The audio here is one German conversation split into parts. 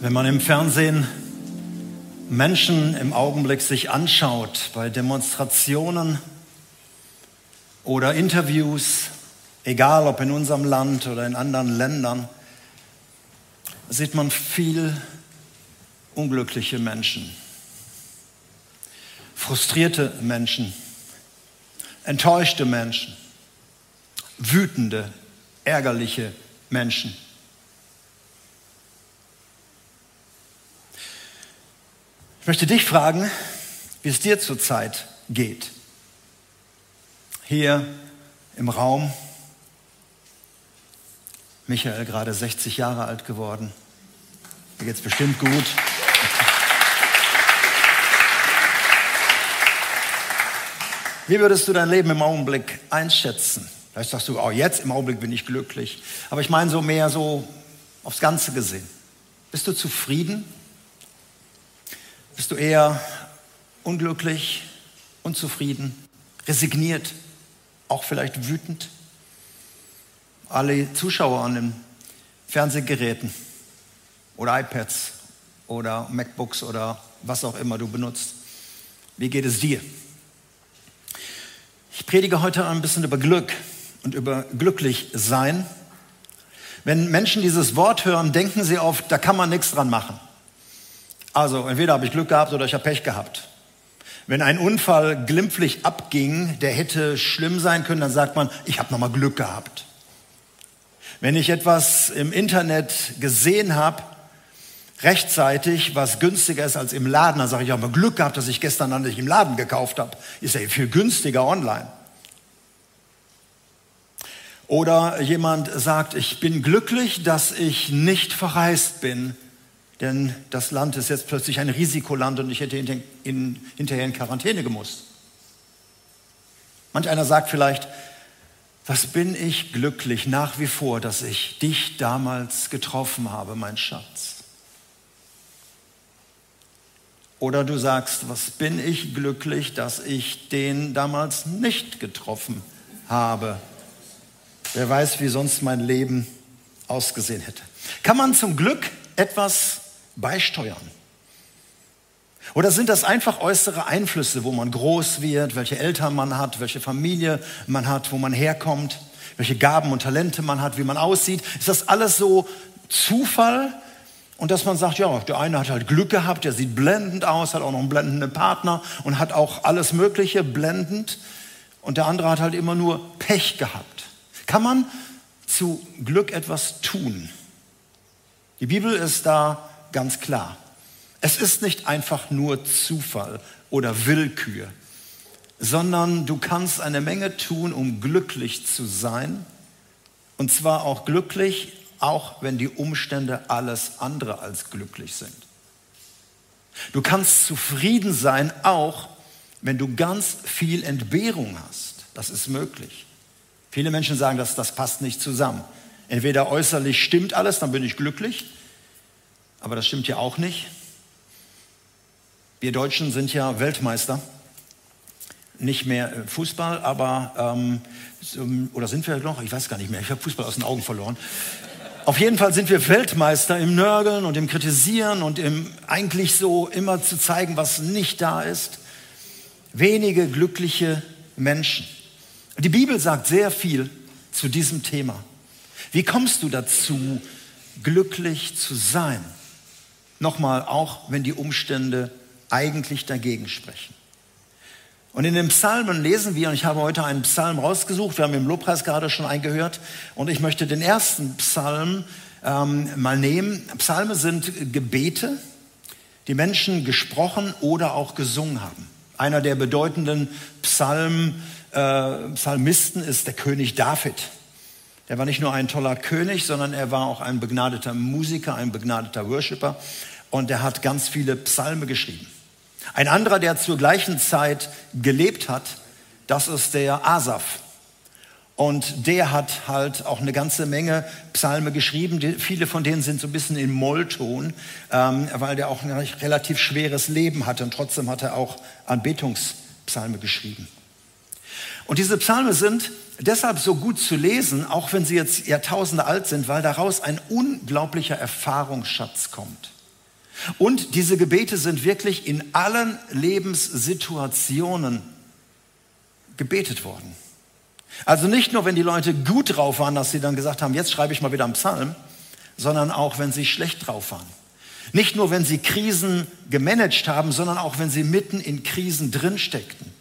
Wenn man im Fernsehen Menschen im Augenblick sich anschaut bei Demonstrationen oder Interviews, egal ob in unserem Land oder in anderen Ländern, sieht man viel unglückliche Menschen, frustrierte Menschen, enttäuschte Menschen, wütende, ärgerliche Menschen. Möchte dich fragen, wie es dir zurzeit geht. Hier im Raum, Michael gerade 60 Jahre alt geworden. Mir geht's bestimmt gut. Wie würdest du dein Leben im Augenblick einschätzen? Vielleicht sagst du, oh, jetzt im Augenblick bin ich glücklich. Aber ich meine so mehr so aufs Ganze gesehen. Bist du zufrieden? Bist du eher unglücklich, unzufrieden, resigniert, auch vielleicht wütend? Alle Zuschauer an den Fernsehgeräten oder iPads oder MacBooks oder was auch immer du benutzt. Wie geht es dir? Ich predige heute ein bisschen über Glück und über glücklich sein. Wenn Menschen dieses Wort hören, denken sie oft, da kann man nichts dran machen. Also entweder habe ich Glück gehabt oder ich habe Pech gehabt. Wenn ein Unfall glimpflich abging, der hätte schlimm sein können, dann sagt man, ich habe nochmal Glück gehabt. Wenn ich etwas im Internet gesehen habe, rechtzeitig, was günstiger ist als im Laden, dann sage ich, ich habe Glück gehabt, dass ich gestern dann nicht im Laden gekauft habe. Ist ja viel günstiger online. Oder jemand sagt, ich bin glücklich, dass ich nicht verreist bin, denn das Land ist jetzt plötzlich ein Risikoland und ich hätte hinterher in Quarantäne gemusst. Manch einer sagt vielleicht, was bin ich glücklich nach wie vor, dass ich dich damals getroffen habe, mein Schatz. Oder du sagst, was bin ich glücklich, dass ich den damals nicht getroffen habe. Wer weiß, wie sonst mein Leben ausgesehen hätte. Kann man zum Glück etwas beisteuern? Oder sind das einfach äußere Einflüsse, wo man groß wird, welche Eltern man hat, welche Familie man hat, wo man herkommt, welche Gaben und Talente man hat, wie man aussieht? Ist das alles so Zufall? Und dass man sagt, ja, der eine hat halt Glück gehabt, der sieht blendend aus, hat auch noch einen blendenden Partner und hat auch alles Mögliche blendend. Und der andere hat halt immer nur Pech gehabt. Kann man zu Glück etwas tun? Die Bibel ist da ganz klar. Es ist nicht einfach nur Zufall oder Willkür, sondern du kannst eine Menge tun, um glücklich zu sein. Und zwar auch glücklich auch wenn die Umstände alles andere als glücklich sind. Du kannst zufrieden sein, auch wenn du ganz viel Entbehrung hast. Das ist möglich. Viele Menschen sagen, dass das passt nicht zusammen. Entweder äußerlich stimmt alles, dann bin ich glücklich, aber das stimmt ja auch nicht. Wir Deutschen sind ja Weltmeister, nicht mehr Fußball, aber ähm, oder sind wir noch? Ich weiß gar nicht mehr. Ich habe Fußball aus den Augen verloren. Auf jeden Fall sind wir Weltmeister im Nörgeln und im Kritisieren und im eigentlich so immer zu zeigen, was nicht da ist. Wenige glückliche Menschen. Die Bibel sagt sehr viel zu diesem Thema. Wie kommst du dazu, glücklich zu sein? Nochmal, auch wenn die Umstände eigentlich dagegen sprechen. Und in den Psalmen lesen wir, und ich habe heute einen Psalm rausgesucht, wir haben im Lobpreis gerade schon eingehört, und ich möchte den ersten Psalm ähm, mal nehmen. Psalme sind Gebete, die Menschen gesprochen oder auch gesungen haben. Einer der bedeutenden Psalm, äh, Psalmisten ist der König David. Der war nicht nur ein toller König, sondern er war auch ein begnadeter Musiker, ein begnadeter Worshipper und er hat ganz viele Psalme geschrieben. Ein anderer, der zur gleichen Zeit gelebt hat, das ist der Asaf. Und der hat halt auch eine ganze Menge Psalme geschrieben. Die, viele von denen sind so ein bisschen in Mollton, ähm, weil der auch ein relativ schweres Leben hatte. Und trotzdem hat er auch Anbetungspsalme geschrieben. Und diese Psalme sind deshalb so gut zu lesen, auch wenn sie jetzt Jahrtausende alt sind, weil daraus ein unglaublicher Erfahrungsschatz kommt. Und diese Gebete sind wirklich in allen Lebenssituationen gebetet worden. Also nicht nur, wenn die Leute gut drauf waren, dass sie dann gesagt haben, jetzt schreibe ich mal wieder einen Psalm, sondern auch, wenn sie schlecht drauf waren. Nicht nur, wenn sie Krisen gemanagt haben, sondern auch, wenn sie mitten in Krisen drinsteckten,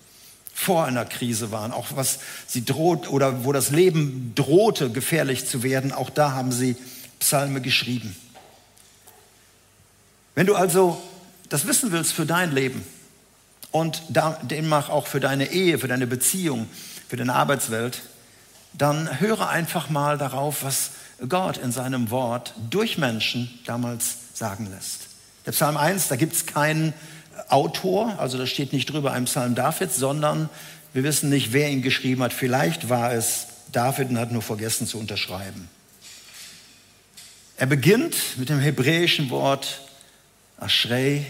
vor einer Krise waren, auch was sie droht oder wo das Leben drohte, gefährlich zu werden, auch da haben sie Psalme geschrieben. Wenn du also das wissen willst für dein Leben und demnach auch für deine Ehe, für deine Beziehung, für deine Arbeitswelt, dann höre einfach mal darauf, was Gott in seinem Wort durch Menschen damals sagen lässt. Der Psalm 1, da gibt es keinen Autor, also da steht nicht drüber ein Psalm Davids, sondern wir wissen nicht, wer ihn geschrieben hat. Vielleicht war es David und hat nur vergessen zu unterschreiben. Er beginnt mit dem hebräischen Wort Ashrei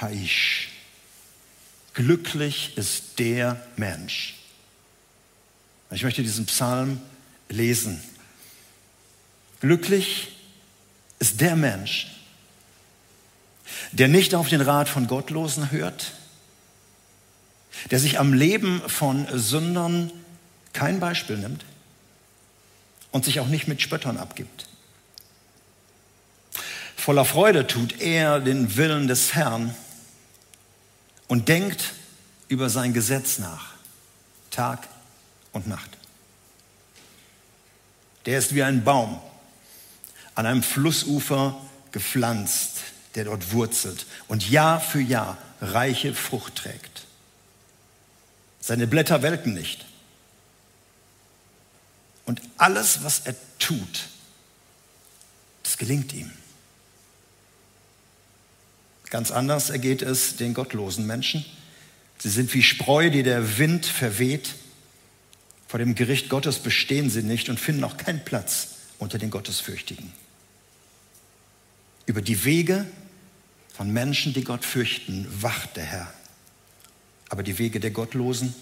Haish. Glücklich ist der Mensch. Ich möchte diesen Psalm lesen. Glücklich ist der Mensch, der nicht auf den Rat von Gottlosen hört, der sich am Leben von Sündern kein Beispiel nimmt und sich auch nicht mit Spöttern abgibt. Voller Freude tut er den Willen des Herrn und denkt über sein Gesetz nach, Tag und Nacht. Der ist wie ein Baum, an einem Flussufer gepflanzt, der dort wurzelt und Jahr für Jahr reiche Frucht trägt. Seine Blätter welken nicht. Und alles, was er tut, das gelingt ihm. Ganz anders ergeht es den gottlosen Menschen. Sie sind wie Spreu, die der Wind verweht. Vor dem Gericht Gottes bestehen sie nicht und finden auch keinen Platz unter den Gottesfürchtigen über die Wege von Menschen, die Gott fürchten, wacht der Herr. Aber die Wege der Gottlosen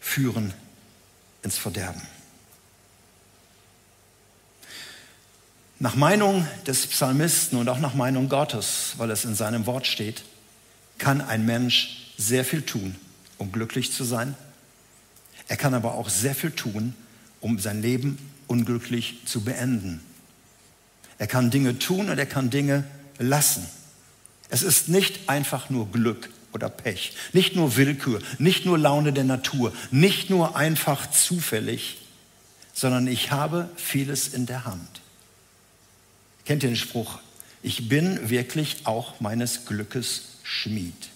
führen ins Verderben. Nach Meinung des Psalmisten und auch nach Meinung Gottes, weil es in seinem Wort steht, kann ein Mensch sehr viel tun, um glücklich zu sein. Er kann aber auch sehr viel tun, um sein Leben unglücklich zu beenden. Er kann Dinge tun und er kann Dinge lassen. Es ist nicht einfach nur Glück oder Pech, nicht nur Willkür, nicht nur Laune der Natur, nicht nur einfach zufällig, sondern ich habe vieles in der Hand. Kennt ihr den Spruch? Ich bin wirklich auch meines Glückes Schmied.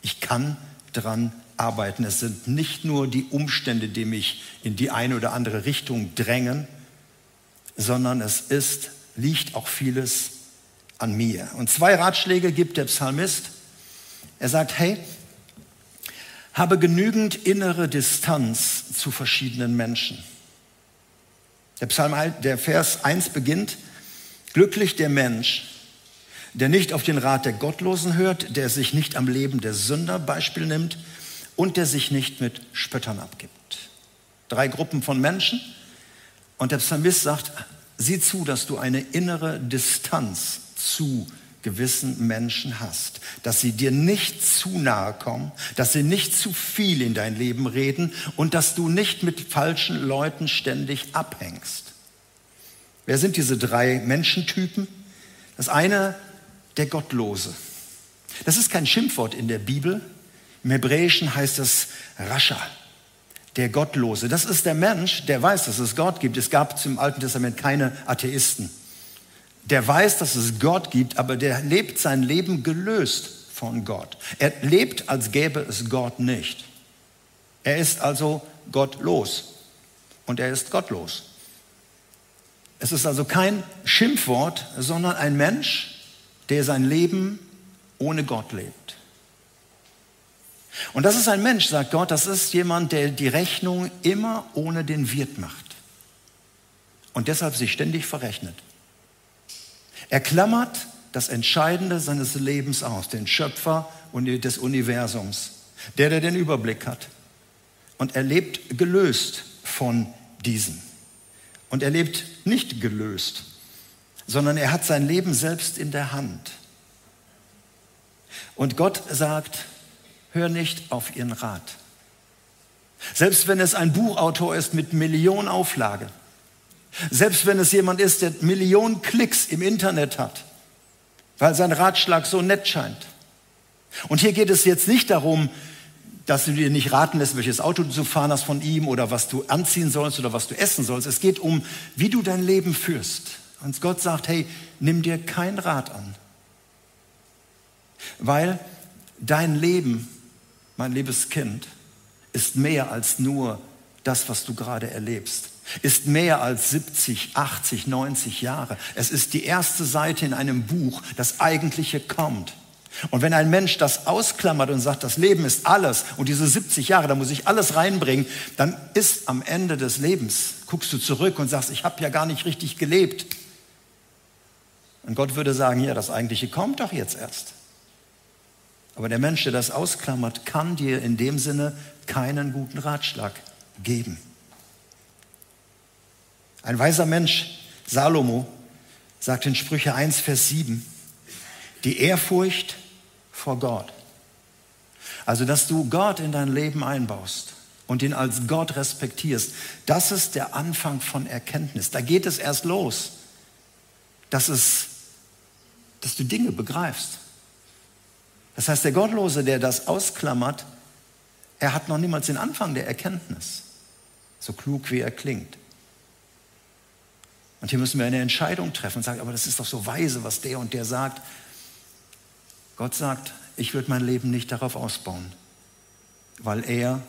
Ich kann dran arbeiten. Es sind nicht nur die Umstände, die mich in die eine oder andere Richtung drängen, sondern es ist liegt auch vieles an mir. Und zwei Ratschläge gibt der Psalmist. Er sagt, hey, habe genügend innere Distanz zu verschiedenen Menschen. Der, Psalm, der Vers 1 beginnt, glücklich der Mensch, der nicht auf den Rat der Gottlosen hört, der sich nicht am Leben der Sünder Beispiel nimmt und der sich nicht mit Spöttern abgibt. Drei Gruppen von Menschen. Und der Psalmist sagt, Sieh zu, dass du eine innere Distanz zu gewissen Menschen hast, dass sie dir nicht zu nahe kommen, dass sie nicht zu viel in dein Leben reden und dass du nicht mit falschen Leuten ständig abhängst. Wer sind diese drei Menschentypen? Das eine, der Gottlose. Das ist kein Schimpfwort in der Bibel. Im Hebräischen heißt es Rascha der Gottlose. Das ist der Mensch, der weiß, dass es Gott gibt. Es gab zum Alten Testament keine Atheisten. Der weiß, dass es Gott gibt, aber der lebt sein Leben gelöst von Gott. Er lebt, als gäbe es Gott nicht. Er ist also gottlos und er ist gottlos. Es ist also kein Schimpfwort, sondern ein Mensch, der sein Leben ohne Gott lebt. Und das ist ein Mensch, sagt Gott, das ist jemand, der die Rechnung immer ohne den Wirt macht und deshalb sich ständig verrechnet. Er klammert das Entscheidende seines Lebens aus, den Schöpfer des Universums, der, der den Überblick hat. Und er lebt gelöst von diesem. Und er lebt nicht gelöst, sondern er hat sein Leben selbst in der Hand. Und Gott sagt, hör nicht auf ihren Rat. Selbst wenn es ein Buchautor ist mit Millionen Auflage, selbst wenn es jemand ist, der Millionen Klicks im Internet hat, weil sein Ratschlag so nett scheint. Und hier geht es jetzt nicht darum, dass du dir nicht raten lässt, welches Auto du zu fahren hast von ihm oder was du anziehen sollst oder was du essen sollst. Es geht um, wie du dein Leben führst. Und Gott sagt, hey, nimm dir kein Rat an. Weil dein Leben, mein liebes Kind, ist mehr als nur das, was du gerade erlebst. Ist mehr als 70, 80, 90 Jahre. Es ist die erste Seite in einem Buch, das eigentliche kommt. Und wenn ein Mensch das ausklammert und sagt, das Leben ist alles und diese 70 Jahre, da muss ich alles reinbringen, dann ist am Ende des Lebens, guckst du zurück und sagst, ich habe ja gar nicht richtig gelebt. Und Gott würde sagen, ja, das Eigentliche kommt doch jetzt erst. Aber der Mensch, der das ausklammert, kann dir in dem Sinne keinen guten Ratschlag geben. Ein weiser Mensch, Salomo, sagt in Sprüche 1, Vers 7, die Ehrfurcht vor Gott. Also, dass du Gott in dein Leben einbaust und ihn als Gott respektierst, das ist der Anfang von Erkenntnis. Da geht es erst los, dass, es, dass du Dinge begreifst. Das heißt, der Gottlose, der das ausklammert, er hat noch niemals den Anfang der Erkenntnis, so klug wie er klingt. Und hier müssen wir eine Entscheidung treffen und sagen, aber das ist doch so weise, was der und der sagt. Gott sagt, ich würde mein Leben nicht darauf ausbauen, weil er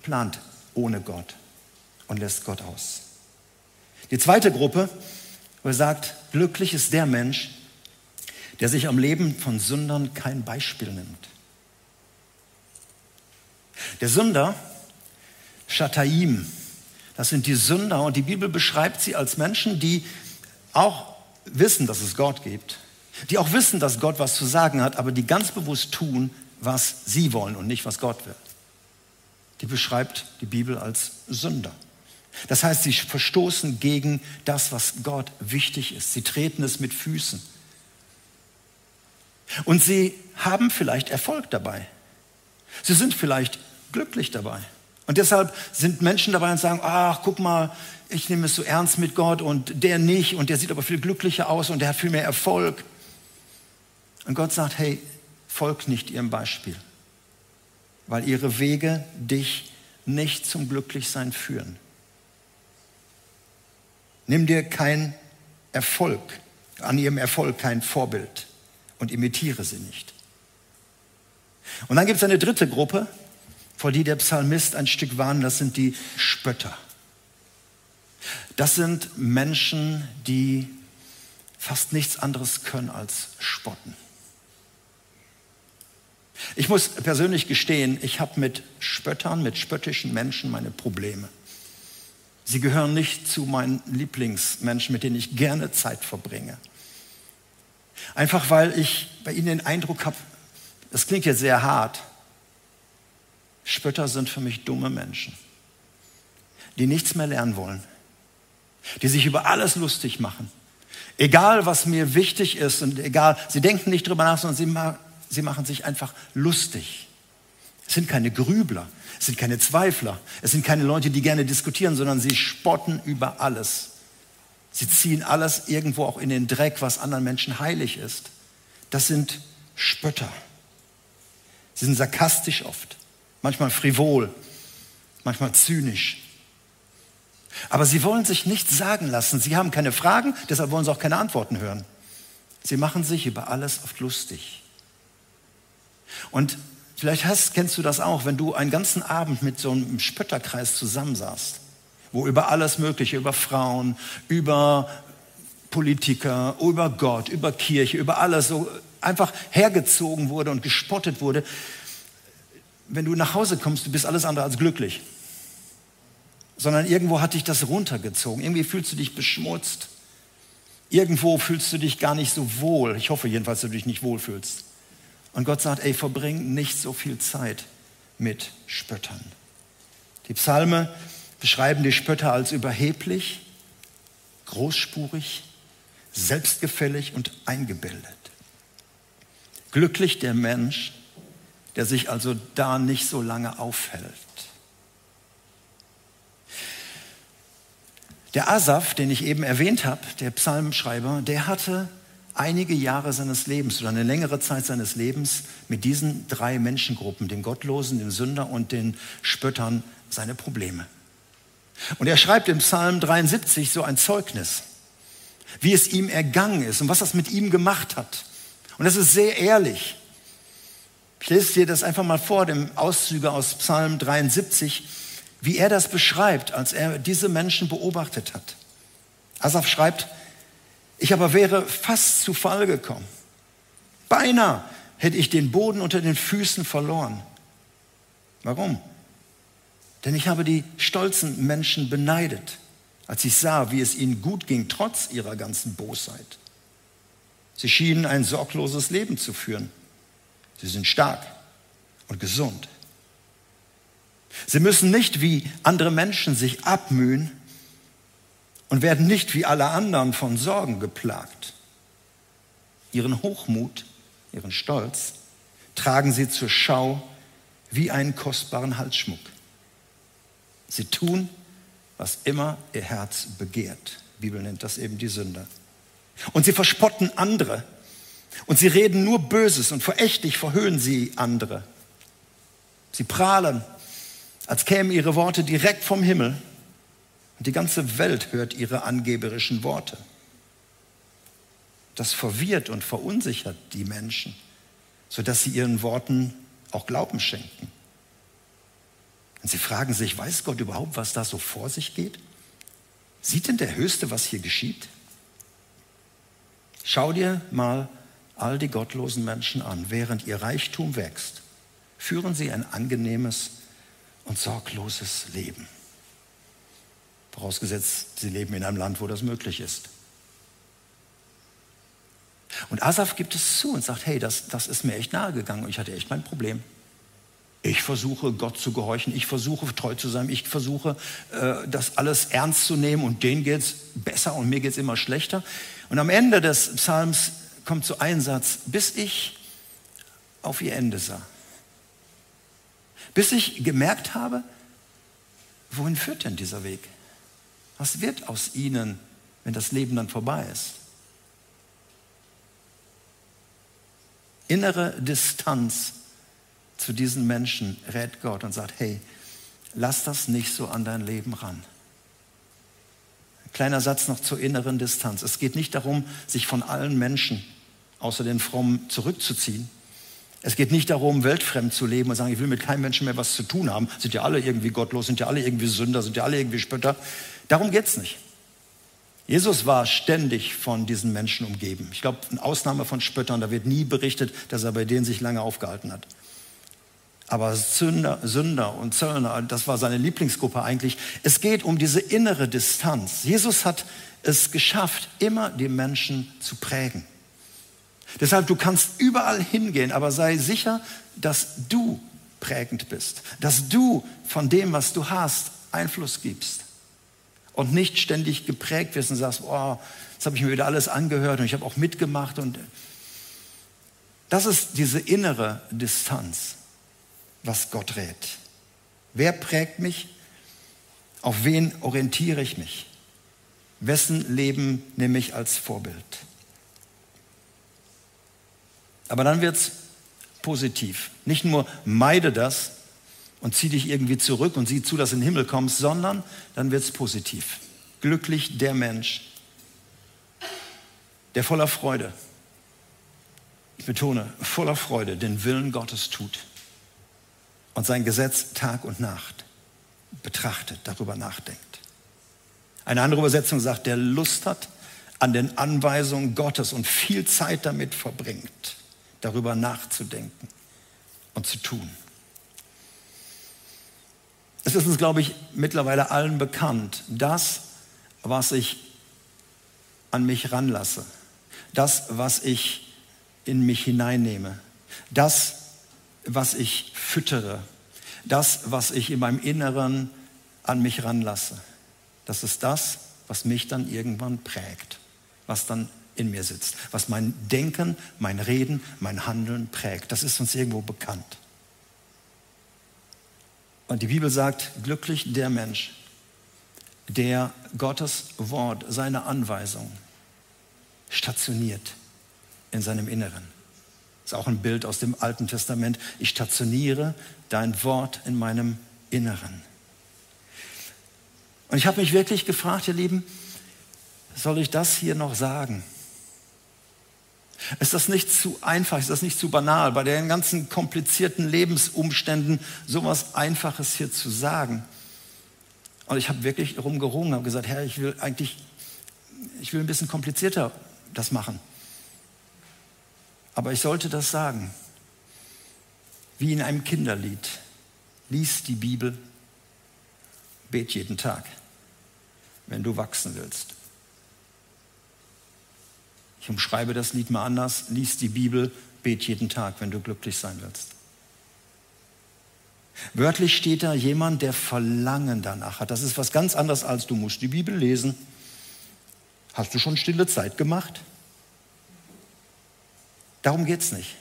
plant ohne Gott und lässt Gott aus. Die zweite Gruppe, wo er sagt, glücklich ist der Mensch, der sich am Leben von Sündern kein Beispiel nimmt. Der Sünder, Shataim, das sind die Sünder und die Bibel beschreibt sie als Menschen, die auch wissen, dass es Gott gibt, die auch wissen, dass Gott was zu sagen hat, aber die ganz bewusst tun, was sie wollen und nicht, was Gott will. Die beschreibt die Bibel als Sünder. Das heißt, sie verstoßen gegen das, was Gott wichtig ist. Sie treten es mit Füßen. Und sie haben vielleicht Erfolg dabei. Sie sind vielleicht glücklich dabei. Und deshalb sind Menschen dabei und sagen, ach, guck mal, ich nehme es so ernst mit Gott und der nicht und der sieht aber viel glücklicher aus und der hat viel mehr Erfolg. Und Gott sagt, hey, folg nicht ihrem Beispiel, weil ihre Wege dich nicht zum Glücklichsein führen. Nimm dir kein Erfolg, an ihrem Erfolg kein Vorbild und imitiere sie nicht. Und dann gibt es eine dritte Gruppe, vor die der Psalmist ein Stück warnt, das sind die Spötter. Das sind Menschen, die fast nichts anderes können als spotten. Ich muss persönlich gestehen, ich habe mit Spöttern, mit spöttischen Menschen meine Probleme. Sie gehören nicht zu meinen Lieblingsmenschen, mit denen ich gerne Zeit verbringe. Einfach weil ich bei ihnen den Eindruck habe, das klingt jetzt sehr hart, Spötter sind für mich dumme Menschen, die nichts mehr lernen wollen, die sich über alles lustig machen. Egal, was mir wichtig ist und egal, sie denken nicht drüber nach, sondern sie, ma sie machen sich einfach lustig. Es sind keine Grübler, es sind keine Zweifler, es sind keine Leute, die gerne diskutieren, sondern sie spotten über alles. Sie ziehen alles irgendwo auch in den Dreck, was anderen Menschen heilig ist. Das sind Spötter. Sie sind sarkastisch oft manchmal frivol, manchmal zynisch. Aber sie wollen sich nichts sagen lassen. Sie haben keine Fragen, deshalb wollen sie auch keine Antworten hören. Sie machen sich über alles oft lustig. Und vielleicht hast, kennst du das auch, wenn du einen ganzen Abend mit so einem Spötterkreis zusammensaßt, wo über alles Mögliche, über Frauen, über Politiker, über Gott, über Kirche, über alles so einfach hergezogen wurde und gespottet wurde wenn du nach Hause kommst, du bist alles andere als glücklich. Sondern irgendwo hat dich das runtergezogen. Irgendwie fühlst du dich beschmutzt. Irgendwo fühlst du dich gar nicht so wohl. Ich hoffe jedenfalls, dass du dich nicht wohl fühlst. Und Gott sagt, ey, verbring nicht so viel Zeit mit Spöttern. Die Psalme beschreiben die Spötter als überheblich, großspurig, selbstgefällig und eingebildet. Glücklich der Mensch, der sich also da nicht so lange aufhält. Der Asaf, den ich eben erwähnt habe, der Psalmschreiber, der hatte einige Jahre seines Lebens oder eine längere Zeit seines Lebens mit diesen drei Menschengruppen, den Gottlosen, den Sünder und den Spöttern, seine Probleme. Und er schreibt im Psalm 73 so ein Zeugnis, wie es ihm ergangen ist und was das mit ihm gemacht hat. Und das ist sehr ehrlich. Ich lese dir das einfach mal vor, dem Auszüge aus Psalm 73, wie er das beschreibt, als er diese Menschen beobachtet hat. Asaf schreibt, ich aber wäre fast zu Fall gekommen. Beinahe hätte ich den Boden unter den Füßen verloren. Warum? Denn ich habe die stolzen Menschen beneidet, als ich sah, wie es ihnen gut ging, trotz ihrer ganzen Bosheit. Sie schienen ein sorgloses Leben zu führen. Sie sind stark und gesund. Sie müssen nicht wie andere Menschen sich abmühen, und werden nicht wie alle anderen von Sorgen geplagt. Ihren Hochmut, ihren Stolz tragen sie zur Schau wie einen kostbaren Halsschmuck. Sie tun, was immer ihr Herz begehrt. Die Bibel nennt das eben die Sünde. Und sie verspotten andere. Und sie reden nur Böses und verächtlich verhöhnen sie andere. Sie prahlen, als kämen ihre Worte direkt vom Himmel und die ganze Welt hört ihre angeberischen Worte. Das verwirrt und verunsichert die Menschen, sodass sie ihren Worten auch Glauben schenken. Und sie fragen sich, weiß Gott überhaupt, was da so vor sich geht? Sieht denn der Höchste, was hier geschieht? Schau dir mal all die gottlosen Menschen an. Während ihr Reichtum wächst, führen sie ein angenehmes und sorgloses Leben. Vorausgesetzt, sie leben in einem Land, wo das möglich ist. Und Asaf gibt es zu und sagt, hey, das, das ist mir echt nahe gegangen und ich hatte echt mein Problem. Ich versuche Gott zu gehorchen, ich versuche treu zu sein, ich versuche äh, das alles ernst zu nehmen und denen geht es besser und mir geht es immer schlechter. Und am Ende des Psalms kommt so ein Satz, bis ich auf ihr Ende sah. Bis ich gemerkt habe, wohin führt denn dieser Weg? Was wird aus ihnen, wenn das Leben dann vorbei ist? Innere Distanz zu diesen Menschen rät Gott und sagt, hey, lass das nicht so an dein Leben ran. Ein kleiner Satz noch zur inneren Distanz. Es geht nicht darum, sich von allen Menschen außer den Frommen zurückzuziehen. Es geht nicht darum, weltfremd zu leben und sagen, ich will mit keinem Menschen mehr was zu tun haben. Sind ja alle irgendwie gottlos, sind ja alle irgendwie Sünder, sind ja alle irgendwie Spötter. Darum geht es nicht. Jesus war ständig von diesen Menschen umgeben. Ich glaube, eine Ausnahme von Spöttern, da wird nie berichtet, dass er bei denen sich lange aufgehalten hat. Aber Sünder, Sünder und Zöllner, das war seine Lieblingsgruppe eigentlich. Es geht um diese innere Distanz. Jesus hat es geschafft, immer die Menschen zu prägen. Deshalb, du kannst überall hingehen, aber sei sicher, dass du prägend bist, dass du von dem, was du hast, Einfluss gibst und nicht ständig geprägt wirst und sagst, oh, jetzt habe ich mir wieder alles angehört und ich habe auch mitgemacht. Und das ist diese innere Distanz, was Gott rät. Wer prägt mich? Auf wen orientiere ich mich? Wessen Leben nehme ich als Vorbild? Aber dann wird es positiv. Nicht nur meide das, und zieh dich irgendwie zurück und sieh zu, dass du in den Himmel kommst, sondern dann wird es positiv. Glücklich der Mensch, der voller Freude, ich betone, voller Freude den Willen Gottes tut und sein Gesetz Tag und Nacht betrachtet, darüber nachdenkt. Eine andere Übersetzung sagt, der Lust hat an den Anweisungen Gottes und viel Zeit damit verbringt, darüber nachzudenken und zu tun. Es ist uns, glaube ich, mittlerweile allen bekannt, das, was ich an mich ranlasse, das, was ich in mich hineinnehme, das, was ich füttere, das, was ich in meinem Inneren an mich ranlasse, das ist das, was mich dann irgendwann prägt, was dann in mir sitzt, was mein Denken, mein Reden, mein Handeln prägt. Das ist uns irgendwo bekannt. Und die Bibel sagt, glücklich der Mensch, der Gottes Wort, seine Anweisung stationiert in seinem Inneren. Das ist auch ein Bild aus dem Alten Testament. Ich stationiere dein Wort in meinem Inneren. Und ich habe mich wirklich gefragt, ihr Lieben, soll ich das hier noch sagen? Ist das nicht zu einfach? Ist das nicht zu banal, bei den ganzen komplizierten Lebensumständen sowas Einfaches hier zu sagen? Und ich habe wirklich rumgerungen, habe gesagt, Herr, ich will eigentlich, ich will ein bisschen komplizierter das machen. Aber ich sollte das sagen, wie in einem Kinderlied. Lies die Bibel, bet jeden Tag, wenn du wachsen willst. Ich umschreibe das Lied mal anders. Lies die Bibel, bet jeden Tag, wenn du glücklich sein willst. Wörtlich steht da jemand, der Verlangen danach hat. Das ist was ganz anderes als du musst die Bibel lesen. Hast du schon stille Zeit gemacht? Darum geht es nicht,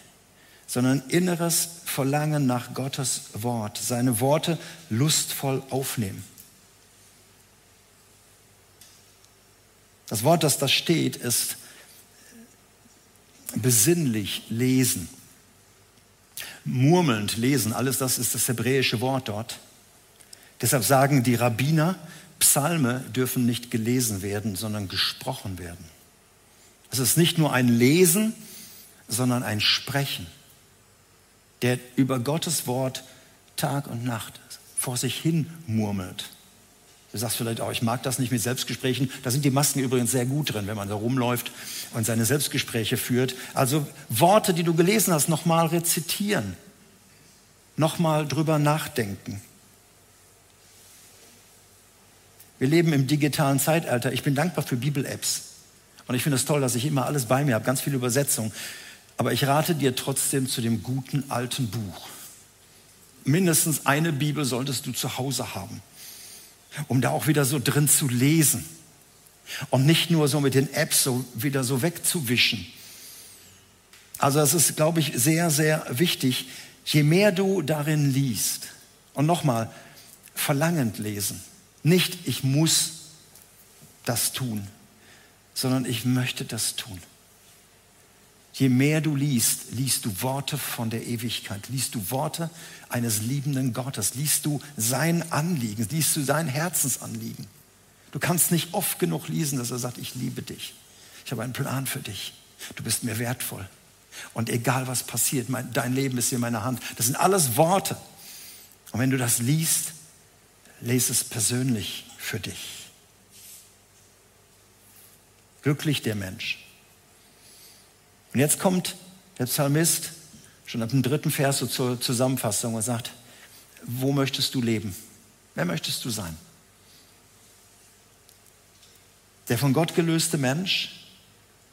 sondern inneres Verlangen nach Gottes Wort, seine Worte lustvoll aufnehmen. Das Wort, das da steht, ist besinnlich lesen. Murmelnd lesen, alles das ist das hebräische Wort dort. Deshalb sagen die Rabbiner, Psalme dürfen nicht gelesen werden, sondern gesprochen werden. Es ist nicht nur ein Lesen, sondern ein Sprechen, der über Gottes Wort Tag und Nacht vor sich hin murmelt. Du sagst vielleicht auch, ich mag das nicht mit Selbstgesprächen. Da sind die Masken übrigens sehr gut drin, wenn man da rumläuft und seine Selbstgespräche führt. Also Worte, die du gelesen hast, nochmal rezitieren, nochmal drüber nachdenken. Wir leben im digitalen Zeitalter. Ich bin dankbar für Bibel-Apps. Und ich finde es toll, dass ich immer alles bei mir habe, ganz viele Übersetzungen. Aber ich rate dir trotzdem zu dem guten alten Buch. Mindestens eine Bibel solltest du zu Hause haben um da auch wieder so drin zu lesen und nicht nur so mit den Apps so wieder so wegzuwischen. Also das ist, glaube ich, sehr, sehr wichtig. Je mehr du darin liest und nochmal verlangend lesen, nicht ich muss das tun, sondern ich möchte das tun. Je mehr du liest, liest du Worte von der Ewigkeit, liest du Worte eines liebenden Gottes, liest du sein Anliegen, liest du sein Herzensanliegen. Du kannst nicht oft genug lesen, dass er sagt, ich liebe dich. Ich habe einen Plan für dich. Du bist mir wertvoll. Und egal was passiert, mein, dein Leben ist in meiner Hand. Das sind alles Worte. Und wenn du das liest, lese es persönlich für dich. Glücklich der Mensch, und jetzt kommt der Psalmist schon ab dem dritten Vers so zur Zusammenfassung und sagt, wo möchtest du leben? Wer möchtest du sein? Der von Gott gelöste Mensch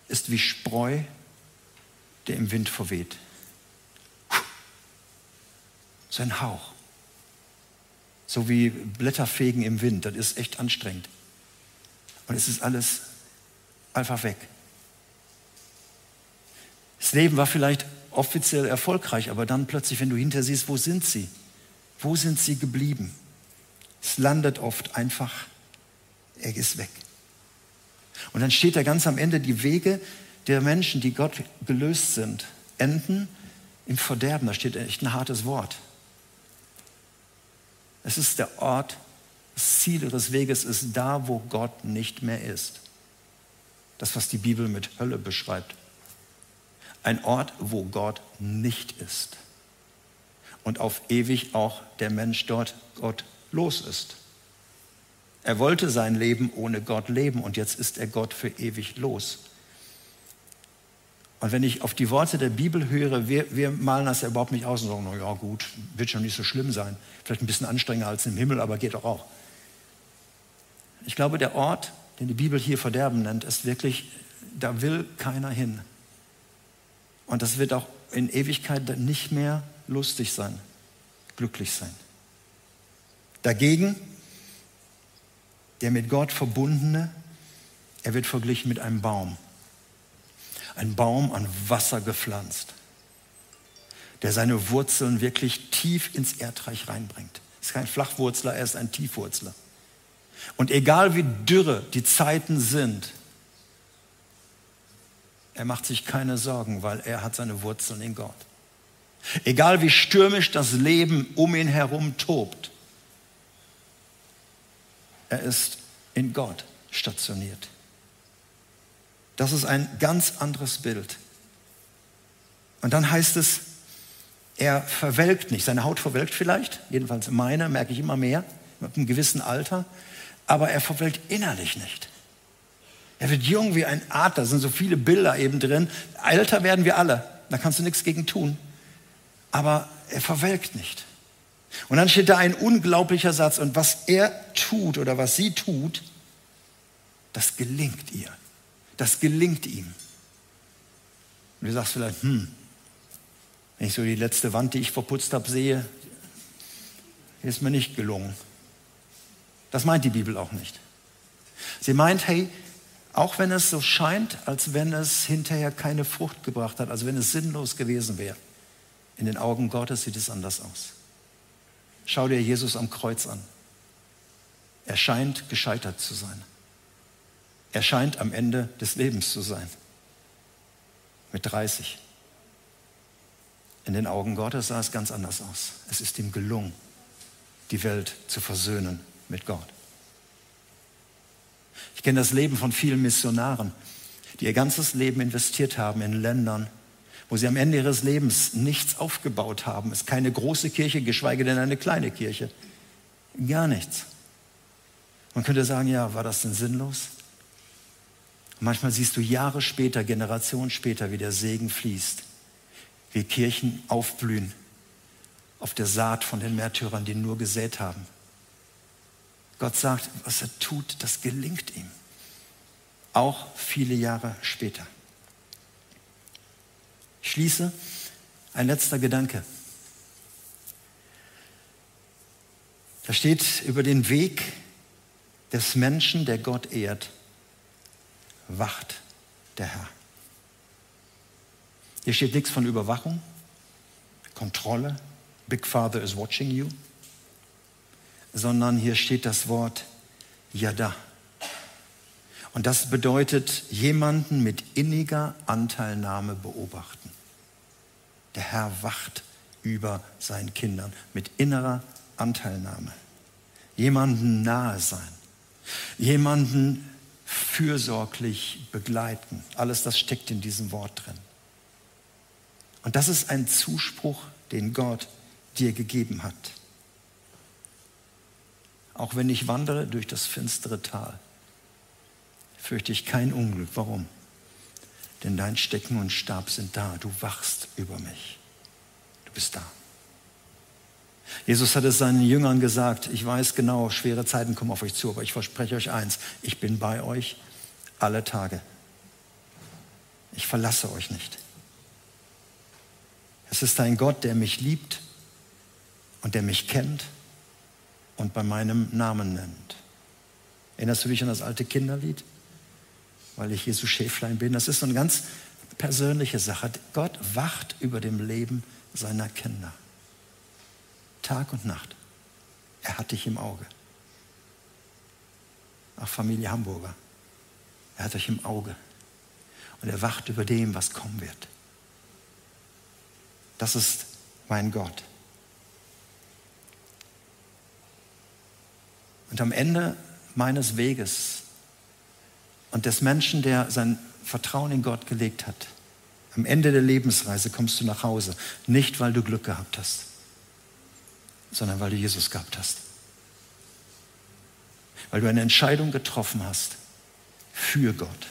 ist wie Spreu, der im Wind verweht. So ein Hauch. So wie Blätterfegen im Wind. Das ist echt anstrengend. Und es ist alles einfach weg. Das Leben war vielleicht offiziell erfolgreich, aber dann plötzlich, wenn du hinter siehst, wo sind sie? Wo sind sie geblieben? Es landet oft einfach, er ist weg. Und dann steht da ganz am Ende, die Wege der Menschen, die Gott gelöst sind, enden im Verderben. Da steht echt ein hartes Wort. Es ist der Ort, das Ziel ihres Weges ist da, wo Gott nicht mehr ist. Das, was die Bibel mit Hölle beschreibt. Ein Ort, wo Gott nicht ist. Und auf ewig auch der Mensch dort Gott los ist. Er wollte sein Leben ohne Gott leben und jetzt ist er Gott für ewig los. Und wenn ich auf die Worte der Bibel höre, wir, wir malen das ja überhaupt nicht aus und sagen, na ja gut, wird schon nicht so schlimm sein. Vielleicht ein bisschen anstrengender als im Himmel, aber geht doch auch. Ich glaube, der Ort, den die Bibel hier Verderben nennt, ist wirklich, da will keiner hin. Und das wird auch in Ewigkeit nicht mehr lustig sein, glücklich sein. Dagegen, der mit Gott verbundene, er wird verglichen mit einem Baum, Ein Baum an Wasser gepflanzt, der seine Wurzeln wirklich tief ins Erdreich reinbringt. Ist kein Flachwurzler, er ist ein Tiefwurzler. Und egal wie dürre die Zeiten sind, er macht sich keine Sorgen, weil er hat seine Wurzeln in Gott. Egal wie stürmisch das Leben um ihn herum tobt, er ist in Gott stationiert. Das ist ein ganz anderes Bild. Und dann heißt es, er verwelkt nicht. Seine Haut verwelkt vielleicht, jedenfalls meine, merke ich immer mehr, mit einem gewissen Alter, aber er verwelkt innerlich nicht. Er wird jung wie ein Adler, sind so viele Bilder eben drin. Älter werden wir alle, da kannst du nichts gegen tun. Aber er verwelkt nicht. Und dann steht da ein unglaublicher Satz, und was er tut oder was sie tut, das gelingt ihr. Das gelingt ihm. Und du sagst vielleicht, hm, wenn ich so die letzte Wand, die ich verputzt habe, sehe, ist mir nicht gelungen. Das meint die Bibel auch nicht. Sie meint, hey, auch wenn es so scheint, als wenn es hinterher keine Frucht gebracht hat, also wenn es sinnlos gewesen wäre, in den Augen Gottes sieht es anders aus. Schau dir Jesus am Kreuz an. Er scheint gescheitert zu sein. Er scheint am Ende des Lebens zu sein. Mit 30. In den Augen Gottes sah es ganz anders aus. Es ist ihm gelungen, die Welt zu versöhnen mit Gott. Ich kenne das Leben von vielen Missionaren, die ihr ganzes Leben investiert haben in Ländern, wo sie am Ende ihres Lebens nichts aufgebaut haben. Es ist keine große Kirche, geschweige denn eine kleine Kirche. Gar nichts. Man könnte sagen, ja, war das denn sinnlos? manchmal siehst du Jahre später, Generationen später, wie der Segen fließt, wie Kirchen aufblühen auf der Saat von den Märtyrern, die nur gesät haben. Gott sagt, was er tut, das gelingt ihm. Auch viele Jahre später. Ich schließe. Ein letzter Gedanke. Da steht über den Weg des Menschen, der Gott ehrt, wacht der Herr. Hier steht nichts von Überwachung, Kontrolle, Big Father is watching you sondern hier steht das Wort Yada. Und das bedeutet jemanden mit inniger Anteilnahme beobachten. Der Herr wacht über seinen Kindern mit innerer Anteilnahme. Jemanden nahe sein. Jemanden fürsorglich begleiten. Alles das steckt in diesem Wort drin. Und das ist ein Zuspruch, den Gott dir gegeben hat auch wenn ich wandere durch das finstere Tal, fürchte ich kein Unglück. Warum? Denn dein Stecken und Stab sind da. Du wachst über mich. Du bist da. Jesus hat es seinen Jüngern gesagt, ich weiß genau, schwere Zeiten kommen auf euch zu, aber ich verspreche euch eins, ich bin bei euch alle Tage. Ich verlasse euch nicht. Es ist ein Gott, der mich liebt und der mich kennt und bei meinem Namen nennt. Erinnerst du dich an das alte Kinderlied? Weil ich Jesus Schäflein bin. Das ist so eine ganz persönliche Sache. Gott wacht über dem Leben seiner Kinder. Tag und Nacht. Er hat dich im Auge. Auch Familie Hamburger. Er hat euch im Auge. Und er wacht über dem, was kommen wird. Das ist mein Gott. Und am Ende meines Weges und des Menschen, der sein Vertrauen in Gott gelegt hat, am Ende der Lebensreise kommst du nach Hause, nicht weil du Glück gehabt hast, sondern weil du Jesus gehabt hast. Weil du eine Entscheidung getroffen hast für Gott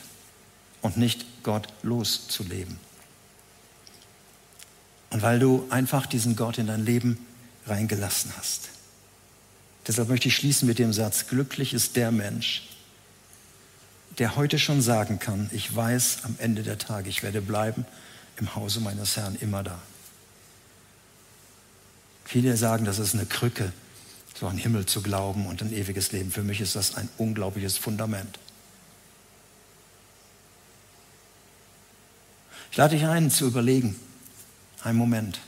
und nicht Gott loszuleben. Und weil du einfach diesen Gott in dein Leben reingelassen hast. Deshalb möchte ich schließen mit dem Satz, glücklich ist der Mensch, der heute schon sagen kann, ich weiß am Ende der Tage, ich werde bleiben im Hause meines Herrn immer da. Viele sagen, das ist eine Krücke, so an Himmel zu glauben und ein ewiges Leben. Für mich ist das ein unglaubliches Fundament. Ich lade dich ein, zu überlegen, einen Moment.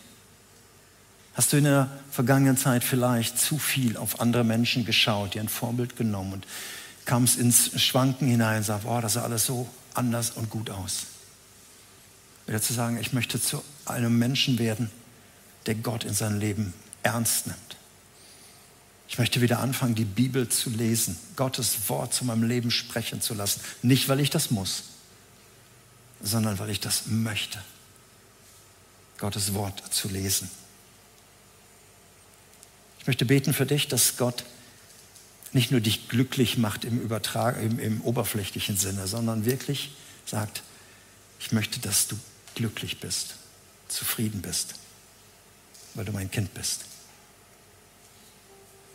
Hast du in der vergangenen Zeit vielleicht zu viel auf andere Menschen geschaut, dir ein Vorbild genommen und kamst ins Schwanken hinein und sagst, oh, das sah alles so anders und gut aus. Wieder zu sagen, ich möchte zu einem Menschen werden, der Gott in sein Leben ernst nimmt. Ich möchte wieder anfangen, die Bibel zu lesen, Gottes Wort zu meinem Leben sprechen zu lassen. Nicht, weil ich das muss, sondern weil ich das möchte, Gottes Wort zu lesen. Ich möchte beten für dich, dass Gott nicht nur dich glücklich macht im, Übertrag, im, im oberflächlichen Sinne, sondern wirklich sagt, ich möchte, dass du glücklich bist, zufrieden bist, weil du mein Kind bist.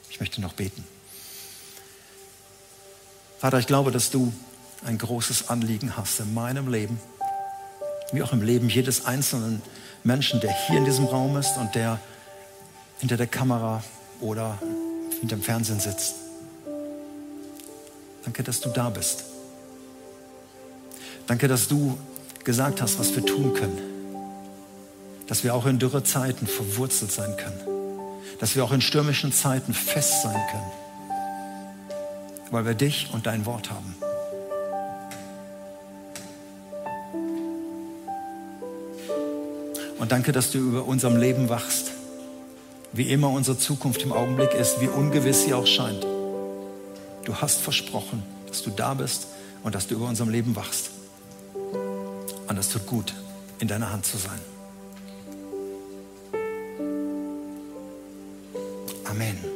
Ich möchte noch beten. Vater, ich glaube, dass du ein großes Anliegen hast in meinem Leben, wie auch im Leben jedes einzelnen Menschen, der hier in diesem Raum ist und der hinter der Kamera oder hinter dem Fernsehen sitzt. Danke, dass du da bist. Danke, dass du gesagt hast, was wir tun können. Dass wir auch in dürre Zeiten verwurzelt sein können dass wir auch in stürmischen Zeiten fest sein können, weil wir dich und dein Wort haben. Und danke, dass du über unserem Leben wachst. Wie immer unsere Zukunft im Augenblick ist, wie ungewiss sie auch scheint. Du hast versprochen, dass du da bist und dass du über unserem Leben wachst. Und es tut gut, in deiner Hand zu sein. Amen.